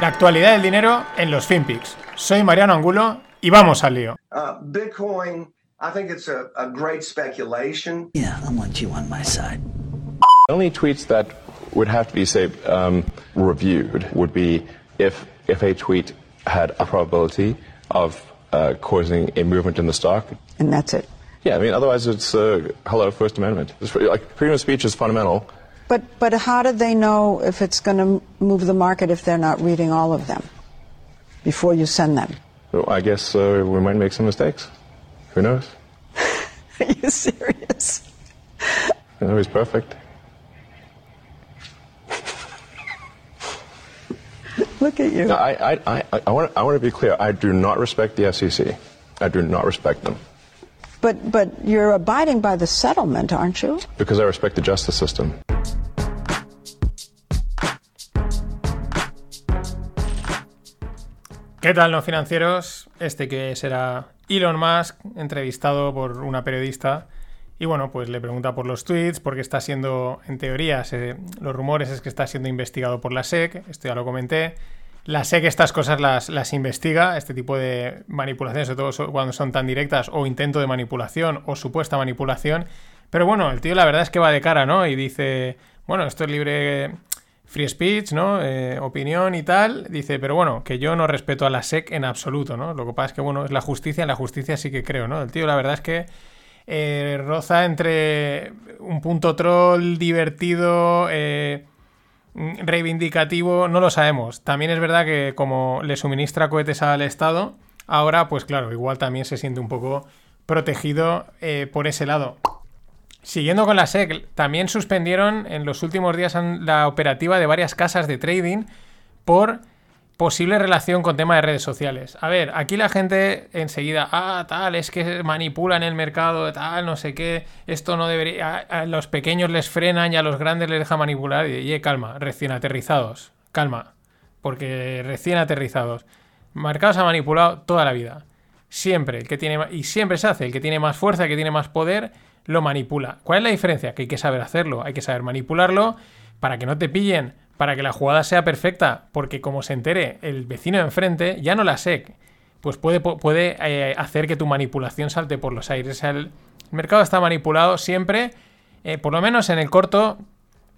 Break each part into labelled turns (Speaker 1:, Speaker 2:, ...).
Speaker 1: La actualidad del dinero en los FinPix. Soy Mariano Angulo y vamos al lío.
Speaker 2: Uh, Bitcoin, I think it's a, a great speculation.
Speaker 3: Yeah, I want you on my side.
Speaker 4: only tweets that would have to be, say, um, reviewed would be if, if a tweet had a probability of uh, causing a movement in the stock.
Speaker 5: And that's it.
Speaker 4: Yeah, I mean, otherwise it's uh, hello First Amendment. It's, like freedom of speech is fundamental.
Speaker 5: But but how do they know if it's going to move the market if they're not reading all of them before you send them?
Speaker 4: So I guess uh, we might make some mistakes. Who knows?
Speaker 5: Are you serious?
Speaker 4: Nobody's perfect.
Speaker 5: Look at you.
Speaker 4: No, I, I, I, I, want, I want to be clear. I do not respect the SEC. I do not respect them
Speaker 5: But but you're abiding by the settlement, aren't you?
Speaker 4: because I respect the justice system.
Speaker 1: ¿Qué tal, no financieros? Este que será Elon Musk, entrevistado por una periodista. Y bueno, pues le pregunta por los tweets, porque está siendo, en teoría, se- los rumores es que está siendo investigado por la SEC, esto ya lo comenté. La SEC estas cosas las, las investiga, este tipo de manipulaciones, sobre todo cuando son tan directas, o intento de manipulación, o supuesta manipulación. Pero bueno, el tío la verdad es que va de cara, ¿no? Y dice, bueno, esto es libre free speech, ¿no? Eh, opinión y tal. Dice, pero bueno, que yo no respeto a la SEC en absoluto, ¿no? Lo que pasa es que, bueno, es la justicia, en la justicia sí que creo, ¿no? El tío, la verdad es que eh, roza entre un punto troll divertido, eh, reivindicativo, no lo sabemos. También es verdad que como le suministra cohetes al Estado, ahora, pues claro, igual también se siente un poco protegido eh, por ese lado. Siguiendo con la SEC, también suspendieron en los últimos días la operativa de varias casas de trading por posible relación con tema de redes sociales. A ver, aquí la gente enseguida, ah, tal, es que manipulan el mercado, tal, no sé qué, esto no debería, a, los pequeños les frenan y a los grandes les deja manipular. Y, y calma, recién aterrizados, calma, porque recién aterrizados. Mercados ha manipulado toda la vida. Siempre, el que tiene y siempre se hace, el que tiene más fuerza, el que tiene más poder, lo manipula. ¿Cuál es la diferencia? Que hay que saber hacerlo, hay que saber manipularlo para que no te pillen, para que la jugada sea perfecta, porque como se entere el vecino de enfrente, ya no la SEC, pues puede, puede eh, hacer que tu manipulación salte por los aires. El mercado está manipulado siempre, eh, por lo menos en el corto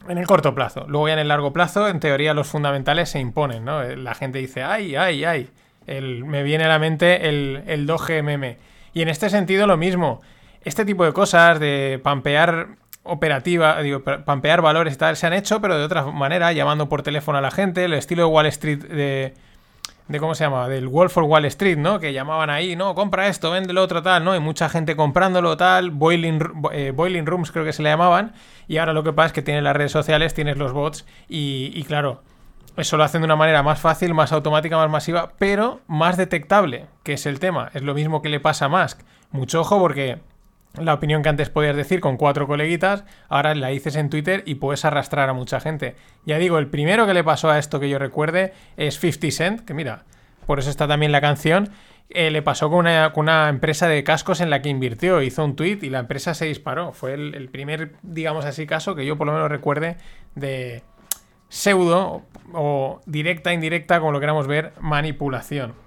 Speaker 1: en el corto plazo. Luego ya en el largo plazo, en teoría, los fundamentales se imponen, ¿no? Eh, La gente dice, ay, ay, ay. Me viene a la mente el, el Doge meme. Y en este sentido lo mismo. Este tipo de cosas de pampear operativa, digo, pa- pampear valores y tal, se han hecho, pero de otra manera, llamando por teléfono a la gente, el estilo de Wall Street de, de cómo se llama, del Wolf of Wall Street, ¿no? Que llamaban ahí, no, compra esto, vende lo otro, tal, ¿no? Y mucha gente comprándolo, tal, boiling, eh, boiling rooms creo que se le llamaban, y ahora lo que pasa es que tienes las redes sociales, tienes los bots, y, y claro, eso lo hacen de una manera más fácil, más automática, más masiva, pero más detectable, que es el tema, es lo mismo que le pasa a Musk. Mucho ojo porque la opinión que antes podías decir con cuatro coleguitas, ahora la dices en Twitter y puedes arrastrar a mucha gente. Ya digo, el primero que le pasó a esto que yo recuerde es 50 Cent, que mira, por eso está también la canción. eh, le pasó con una, empresa de cascos en la que invirtió, hizo un tweet y la empresa se disparó. Fue el, el primer, digamos así, caso que yo por lo menos recuerde de pseudo o directa, indirecta, como lo queramos ver, manipulación.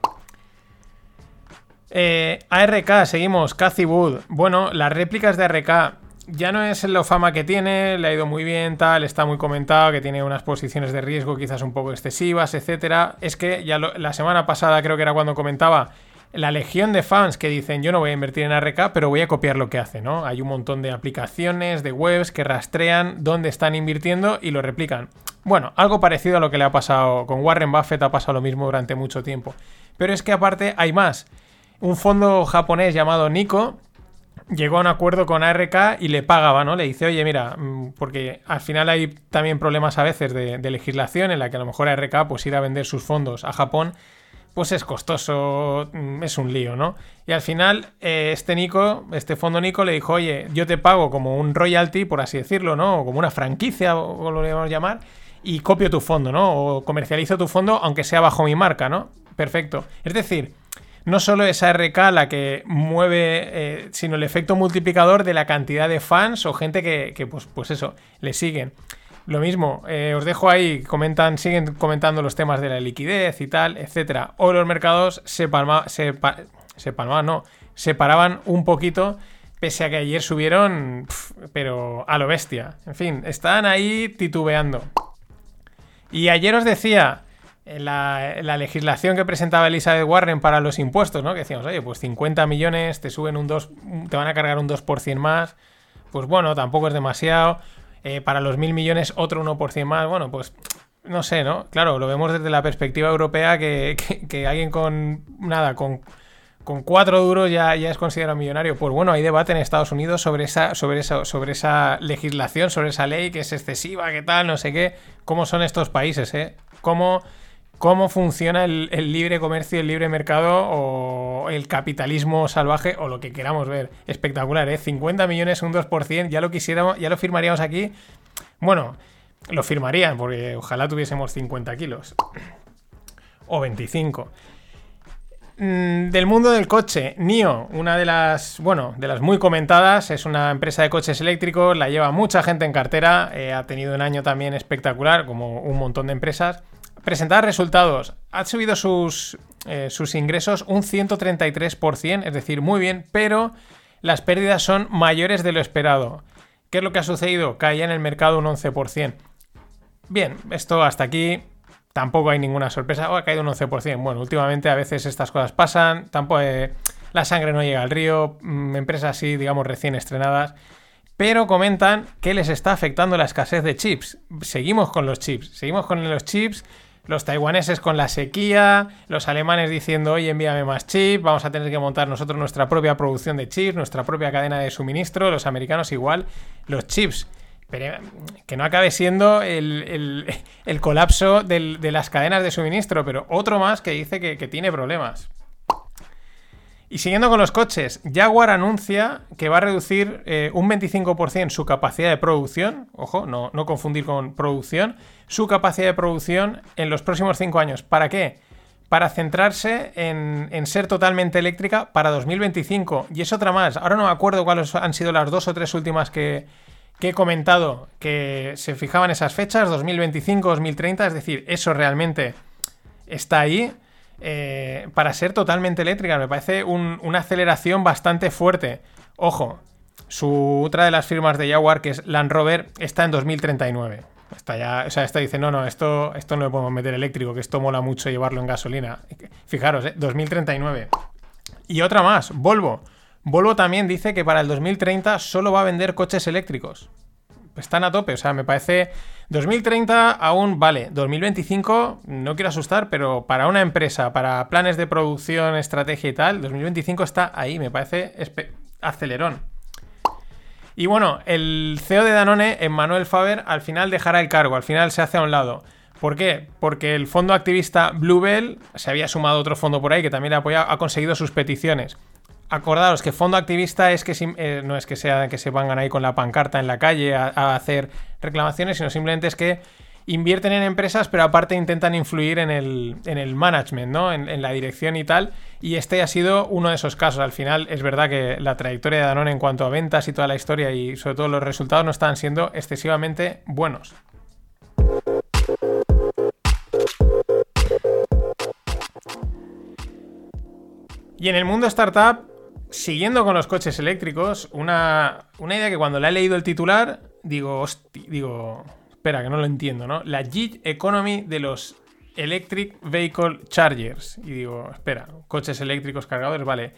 Speaker 1: Eh, ARK, seguimos. Cathy Wood. Bueno, las réplicas de ARK ya no es lo fama que tiene, le ha ido muy bien, tal, está muy comentado, que tiene unas posiciones de riesgo quizás un poco excesivas, etcétera. Es que ya la semana pasada creo que era cuando comentaba la legión de fans que dicen yo no voy a invertir en ARK, pero voy a copiar lo que hace, ¿no? Hay un montón de aplicaciones, de webs que rastrean dónde están invirtiendo y lo replican. Bueno, algo parecido a lo que le ha pasado con Warren Buffett, ha pasado lo mismo durante mucho tiempo. Pero es que aparte hay más. Un fondo japonés llamado Nico llegó a un acuerdo con ARK y le pagaba, ¿no? Le dice, oye, mira, mm, porque al final hay también problemas a veces de, legislación en la que a lo mejor ARK, pues ir a vender sus fondos a Japón, pues es costoso, mm, es un lío, ¿no? Y al final, eh, este Nico, este fondo Nico le dijo, oye, yo te pago como un royalty, por así decirlo, ¿no? O como una franquicia, o lo debemos llamar, y copio tu fondo, ¿no? O comercializo tu fondo, aunque sea bajo mi marca, ¿no? Perfecto. Es decir, no solo es ARK la que mueve, eh, sino el efecto multiplicador de la cantidad de fans o gente que, pues, pues eso, le siguen. Lo mismo, eh, os dejo ahí, comentan, siguen comentando los temas de la liquidez y tal, etcétera. Hoy los mercados se palma, se, pa- se palmaban, no, se paraban un poquito, pese a que ayer subieron, pero a lo bestia. En fin, están ahí titubeando. Y ayer os decía, la, legislación que presentaba Elizabeth Warren para los impuestos, ¿no? Que decíamos, oye, pues 50 millones, te suben un 2, te van a cargar un 2% más. Pues bueno, tampoco es demasiado. Eh, para los mil millones, otro 1% más. Bueno, pues no sé, ¿no? Claro, lo vemos desde la perspectiva europea que, que- que alguien con nada, con, con cuatro duros ya, ya es considerado millonario. Pues bueno, hay debate en Estados Unidos sobre esa, sobre, esa, sobre esa legislación, sobre esa ley que es excesiva, qué tal, no sé qué. ¿Cómo son estos países, eh? ¿Cómo, cómo funciona el, libre comercio, el libre mercado o el capitalismo salvaje o lo que queramos ver? Espectacular, ¿eh? 50 millones, un 2%, ya lo quisiéramos, ya lo firmaríamos aquí. Bueno, lo firmarían porque ojalá tuviésemos 50 kilos. O 25. Mm, Del mundo del coche, NIO, una de las, bueno, de las muy comentadas, es una empresa de coches eléctricos, la lleva mucha gente en cartera, eh, ha tenido un año también espectacular, como un montón de empresas. Presentar resultados, ha subido sus, eh, sus ingresos un 133%, es decir, muy bien, pero las pérdidas son mayores de lo esperado. ¿Qué es lo que ha sucedido? Caía en el mercado un 11%. Bien, esto hasta aquí tampoco hay ninguna sorpresa. Oh, ha caído un 11%. Bueno, últimamente a veces estas cosas pasan. Tampoco eh, la sangre no llega al río. mm, empresas así, digamos, recién estrenadas. Pero comentan que les está afectando la escasez de chips. Seguimos con los chips. Seguimos con los chips. Los taiwaneses con la sequía, los alemanes diciendo, oye, envíame más chips, vamos a tener que montar nosotros nuestra propia producción de chips, nuestra propia cadena de suministro, los americanos igual, los chips que no acabe siendo el, el- colapso de las cadenas de suministro, pero otro más que dice que, que tiene problemas. Y siguiendo con los coches, Jaguar anuncia que va a reducir eh, un 25% su capacidad de producción, ojo, no, no confundir con producción, su capacidad de producción en los próximos 5 años. ¿Para qué? Para centrarse en, ser totalmente eléctrica para 2025. Y es otra más. Ahora no me acuerdo cuáles han sido las dos o tres últimas que, he comentado que se fijaban esas fechas, 2025, 2030, es decir, eso realmente está ahí eh, para ser totalmente eléctrica. Me parece un- una aceleración bastante fuerte. Ojo, su otra de las firmas de Jaguar, que es Land Rover, está en 2039. Está ya, o sea, esta dice, no, no, esto, esto no le podemos meter eléctrico, que esto mola mucho llevarlo en gasolina. Fijaros, eh, 2039. Y otra más, Volvo. Volvo también dice que para el 2030 solo va a vender coches eléctricos. Están a tope, o sea, me parece 2030 aún vale, 2025 no quiero asustar, pero para una empresa, para planes de producción, estrategia y tal, 2025 está ahí, me parece acelerón. Y bueno, el CEO de Danone, Emmanuel Faber, al final dejará el cargo, al final se hace a un lado. ¿Por qué? Porque el fondo activista Bluebell, se había sumado otro fondo por ahí que también apoya, ha conseguido sus peticiones. Acordaros que fondo activista es que eh, no es que sea que se pongan ahí con la pancarta en la calle a, a hacer reclamaciones, sino simplemente es que invierten en empresas, pero aparte intentan influir en el, en el management, ¿no? En, la dirección y tal. Y este ha sido uno de esos casos. Al final es verdad que la trayectoria de Danone en cuanto a ventas y toda la historia y sobre todo los resultados no están siendo excesivamente buenos. Y en el mundo startup, siguiendo con los coches eléctricos, una, una idea que cuando la he leído el titular, digo, digo, espera, que no lo entiendo, ¿no? La gig economy de los electric vehicle chargers. Y digo, espera, coches eléctricos cargadores, vale.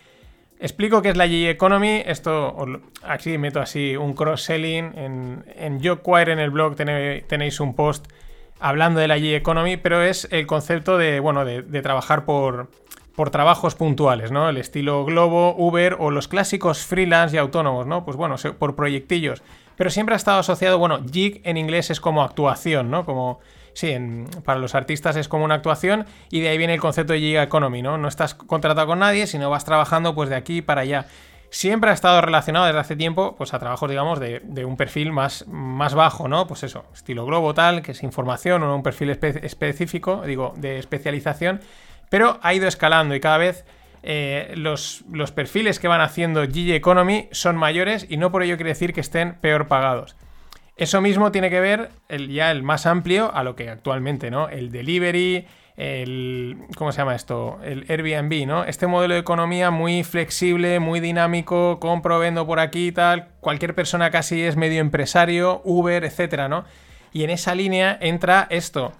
Speaker 1: Explico qué es la gig economy. Esto, aquí meto así un cross-selling. En, en Joquire, en el blog, tenéis, un post hablando de la gig economy, pero es el concepto de, bueno, de, trabajar por, por trabajos puntuales, ¿no? El estilo Globo, Uber o los clásicos freelance y autónomos, ¿no? Pues bueno, por proyectillos. Pero siempre ha estado asociado, bueno, gig en inglés es como actuación, ¿no? Como, sí, para los artistas es como una actuación y de ahí viene el concepto de gig economy, ¿no? No estás contratado con nadie, sino vas trabajando pues de aquí para allá. Siempre ha estado relacionado desde hace tiempo pues a trabajos, digamos, de, un perfil más, más bajo, ¿no? Pues eso, estilo globo tal, que es información o un perfil espe- específico, digo, de especialización, pero ha ido escalando y cada vez eh, los, los perfiles que van haciendo Gig Economy son mayores y no por ello quiere decir que estén peor pagados. Eso mismo tiene que ver el, ya el más amplio a lo que actualmente, ¿no? El delivery, el. ¿Cómo se llama esto? El Airbnb, ¿no? Este modelo de economía muy flexible, muy dinámico, compro, vendo por aquí y tal. Cualquier persona casi es medio empresario, Uber, etcétera, ¿no? Y en esa línea entra esto.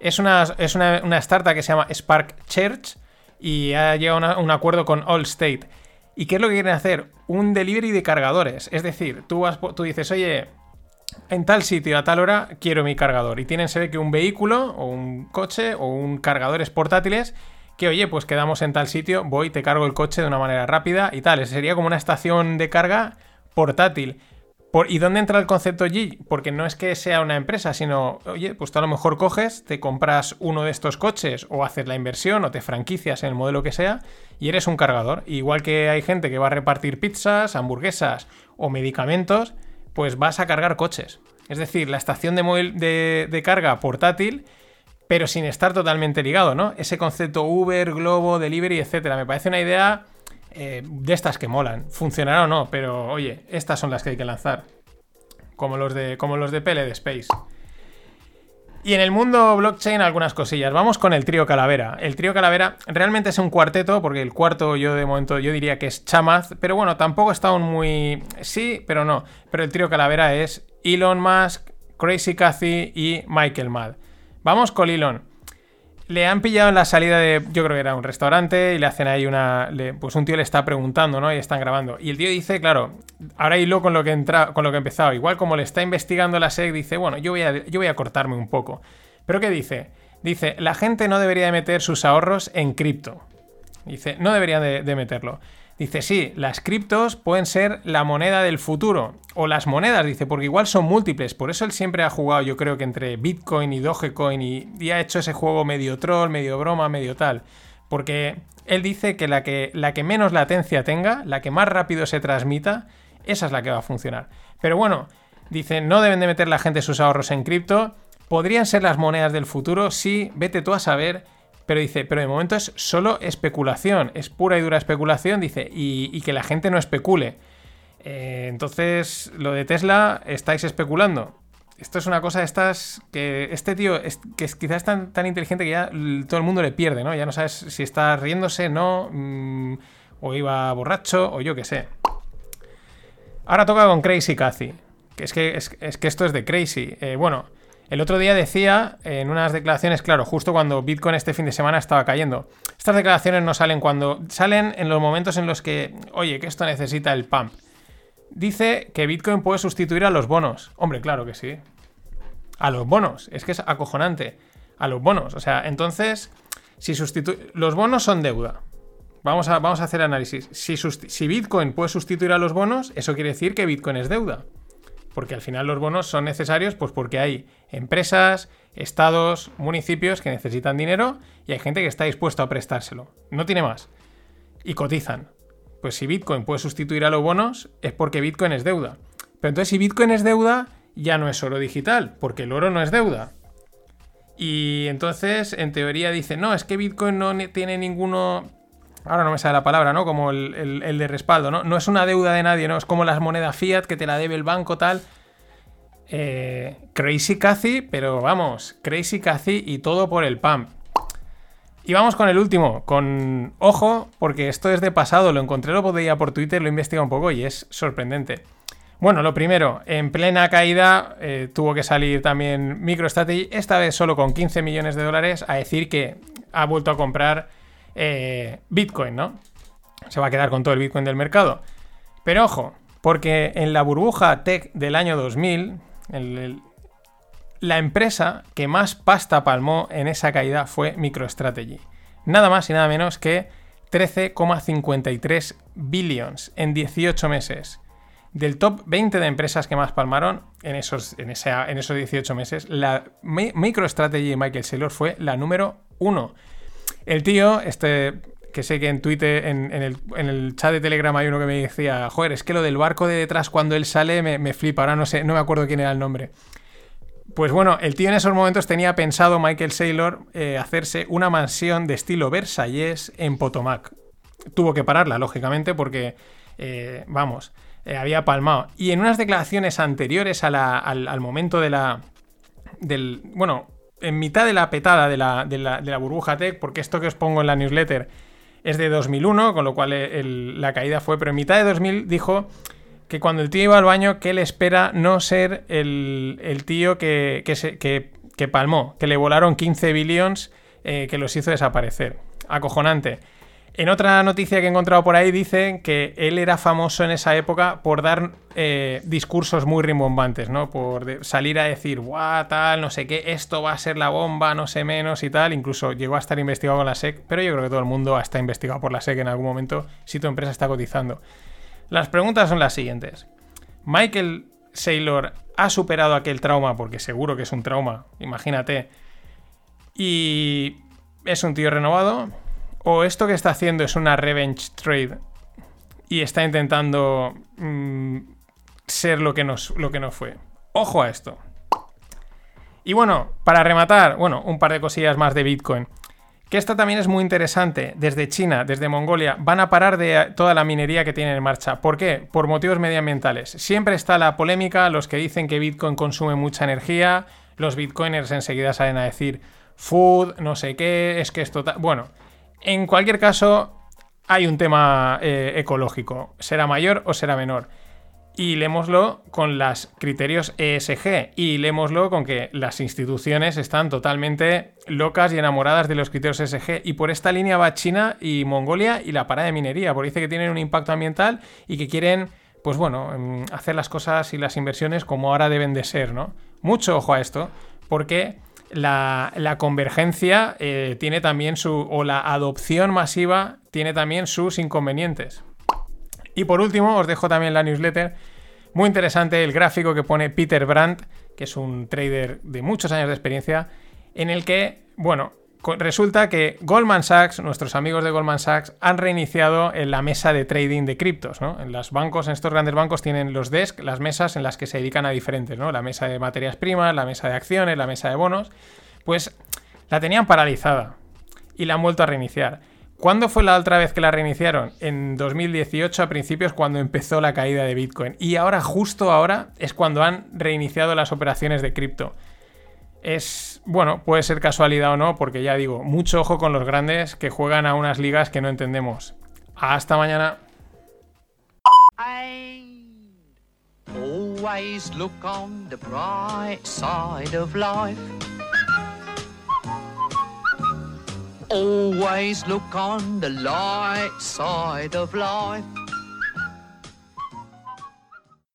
Speaker 1: Es una, es una startup que se llama Spark Church y ha llegado a un acuerdo con Allstate. ¿Y qué es lo que quieren hacer? Un delivery de cargadores. Es decir, tú, vas, tú dices, oye, en tal sitio a tal hora quiero mi cargador. Y tienen, se ve que un vehículo o un coche o un cargadores portátiles que, oye, pues quedamos en tal sitio, voy, te cargo el coche de una manera rápida y tal. Sería como una estación de carga portátil. Por, ¿Y dónde entra el concepto G? Porque no es que sea una empresa, sino, oye, pues tú a lo mejor coges, te compras uno de estos coches o haces la inversión o te franquicias en el modelo que sea y eres un cargador. Igual que hay gente que va a repartir pizzas, hamburguesas o medicamentos, pues vas a cargar coches. Es decir, la estación de, móvil de, de carga portátil, pero sin estar totalmente ligado, ¿no? Ese concepto Uber, Globo, Delivery, etcétera. Me parece una idea eh, de estas que molan. Funcionará o no, pero oye, estas son las que hay que lanzar. Como los de, como los de PL de Space. Y en el mundo blockchain algunas cosillas. Vamos con el trío Calavera. El trío Calavera realmente es un cuarteto, porque el cuarto yo de momento yo diría que es Chamaz, pero bueno, tampoco está aún muy... Sí, pero no. Pero el trío Calavera es Elon Musk, Crazy Cathy y Michael Mad. Vamos con Elon. Le han pillado en la salida de, yo creo que era un restaurante, y le hacen ahí una, le- pues un tío le está preguntando, ¿no? Y están grabando. Y el tío dice, claro, ahora hilo con lo que entra, con lo que he empezado. Igual como le está investigando la SEC, dice, bueno, yo voy a, yo voy a cortarme un poco. Pero ¿qué dice? Dice, la gente no debería de meter sus ahorros en cripto. Dice, no deberían de, de meterlo. Dice, sí, las criptos pueden ser la moneda del futuro. O las monedas, dice, porque igual son múltiples. Por eso él siempre ha jugado, yo creo que entre Bitcoin y Dogecoin y, ha hecho ese juego medio troll, medio broma, medio tal. Porque él dice que la, que la que menos latencia tenga, la que más rápido se transmita, esa es la que va a funcionar. Pero bueno, dice, no deben de meter la gente sus ahorros en cripto. Podrían ser las monedas del futuro, sí, vete tú a saber. Pero dice, pero de momento es solo especulación, es pura y dura especulación, dice, y, que la gente no especule. Eh, entonces, lo de Tesla, estáis especulando. Esto es una cosa de estas que este tío es, que es quizás tan, tan inteligente que ya todo el mundo le pierde, ¿no? Ya no sabes si está riéndose, no, mm, o iba borracho, o yo qué sé. Ahora toca con Crazy Cathy. Que es que, es, es que esto es de Crazy. Eh, bueno, el otro día decía en unas declaraciones, claro, justo cuando Bitcoin este fin de semana estaba cayendo. Estas declaraciones no salen cuando. salen en los momentos en los que, oye, que esto necesita el pump. Dice que Bitcoin puede sustituir a los bonos. Hombre, claro que sí. A los bonos. Es que es acojonante. A los bonos. O sea, entonces, si sustitu- los bonos son deuda. Vamos a, vamos a hacer análisis. Si, si Bitcoin puede sustituir a los bonos, eso quiere decir que Bitcoin es deuda. Porque al final los bonos son necesarios pues porque hay empresas, estados, municipios que necesitan dinero y hay gente que está dispuesta a prestárselo. No tiene más. Y cotizan. Pues si Bitcoin puede sustituir a los bonos es porque Bitcoin es deuda. Pero entonces si Bitcoin es deuda ya no es oro digital, porque el oro no es deuda. Y entonces, en teoría, dice, no, es que Bitcoin no ne- tiene ninguno... Ahora no me sale la palabra, ¿no? Como el, el- de respaldo, ¿no? No es una deuda de nadie, ¿no? Es como las monedas fiat que te la debe el banco, tal. Eh, crazy Cathy, pero vamos, Crazy Cathy y todo por el pump. Y vamos con el último, con ojo, porque esto es de pasado, lo encontré lo podía por Twitter, lo he investigado un poco y es sorprendente. Bueno, lo primero, en plena caída eh, tuvo que salir también MicroStrategy, esta vez solo con 15 millones de dólares, a decir que ha vuelto a comprar eh, Bitcoin, ¿no? Se va a quedar con todo el Bitcoin del mercado. Pero ojo, porque en la burbuja tech del año 2000, el- el- la empresa que más pasta palmó en esa caída fue MicroStrategy. Nada más y nada menos que 13,53 billions en 18 meses. Del top 20 de empresas que más palmaron en esos, en en esos 18 meses, la Mi- MicroStrategy de Michael Saylor fue la número 1. El tío, este, que sé que en Twitter, en, en el, en el chat de Telegram hay uno que me decía, joder, es que lo del barco de detrás cuando él sale me, me flipa, ahora no sé, no me acuerdo quién era el nombre. Pues bueno, el tío en esos momentos tenía pensado, Michael Saylor, eh, hacerse una mansión de estilo Versalles en Potomac. Tuvo que pararla, lógicamente, porque, eh, vamos, eh, había palmado. Y en unas declaraciones anteriores al, al momento de la. Del, bueno, en mitad de la petada de la, de la- burbuja tech, porque esto que os pongo en la newsletter es de 2001, con lo cual el- la caída fue, pero en mitad de 2000 dijo que cuando el tío iba al baño, que él espera no ser el, el tío que, que, se- que- que palmó, que le volaron 15 billions, eh, que los hizo desaparecer. Acojonante. En otra noticia que he encontrado por ahí dicen que él era famoso en esa época por dar eh, discursos muy rimbombantes, ¿no? Por salir a decir, guau, tal, no sé qué, esto va a ser la bomba, no sé menos y tal. Incluso llegó a estar investigado con la SEC, pero yo creo que todo el mundo está investigado por la SEC en algún momento si tu empresa está cotizando. Las preguntas son las siguientes. Michael Saylor ha superado aquel trauma, porque seguro que es un trauma, imagínate, y es un tío renovado, o esto que está haciendo es una revenge trade y está intentando mm, ser lo que, nos, lo que no fue. Ojo a esto. Y bueno, para rematar, bueno, un par de cosillas más de Bitcoin. Que esta también es muy interesante. Desde China, desde Mongolia, van a parar de toda la minería que tienen en marcha. ¿Por qué? Por motivos medioambientales. Siempre está la polémica, los que dicen que Bitcoin consume mucha energía, los bitcoiners enseguida salen a decir food, no sé qué, es que esto... ta-". Bueno, en cualquier caso, hay un tema eh, ecológico. ¿Será mayor o será menor? Y lémoslo con los criterios ESG y lémoslo con que las instituciones están totalmente locas y enamoradas de los criterios ESG. Y por esta línea va China y Mongolia y la parada de minería, porque dice que tienen un impacto ambiental y que quieren, pues bueno, em, hacer las cosas y las inversiones como ahora deben de ser, ¿no? Mucho ojo a esto, porque la, convergencia eh, tiene también su, o la adopción masiva tiene también sus inconvenientes. Y por último, os dejo también la newsletter. Muy interesante el gráfico que pone Peter Brandt, que es un trader de muchos años de experiencia, en el que, bueno, resulta que Goldman Sachs, nuestros amigos de Goldman Sachs, han reiniciado en la mesa de trading de criptos, ¿no? En los bancos, en estos grandes bancos tienen los desk, las mesas en las que se dedican a diferentes, ¿no? La mesa de materias primas, la mesa de acciones, la mesa de bonos. Pues la tenían paralizada y la han vuelto a reiniciar. ¿Cuándo fue la otra vez que la reiniciaron? En 2018 a principios cuando empezó la caída de Bitcoin. Y ahora, justo ahora, es cuando han reiniciado las operaciones de cripto. Es, bueno, puede ser casualidad o no, porque ya digo, mucho ojo con los grandes que juegan a unas ligas que no entendemos. Hasta mañana.
Speaker 6: Always look on the light side of life.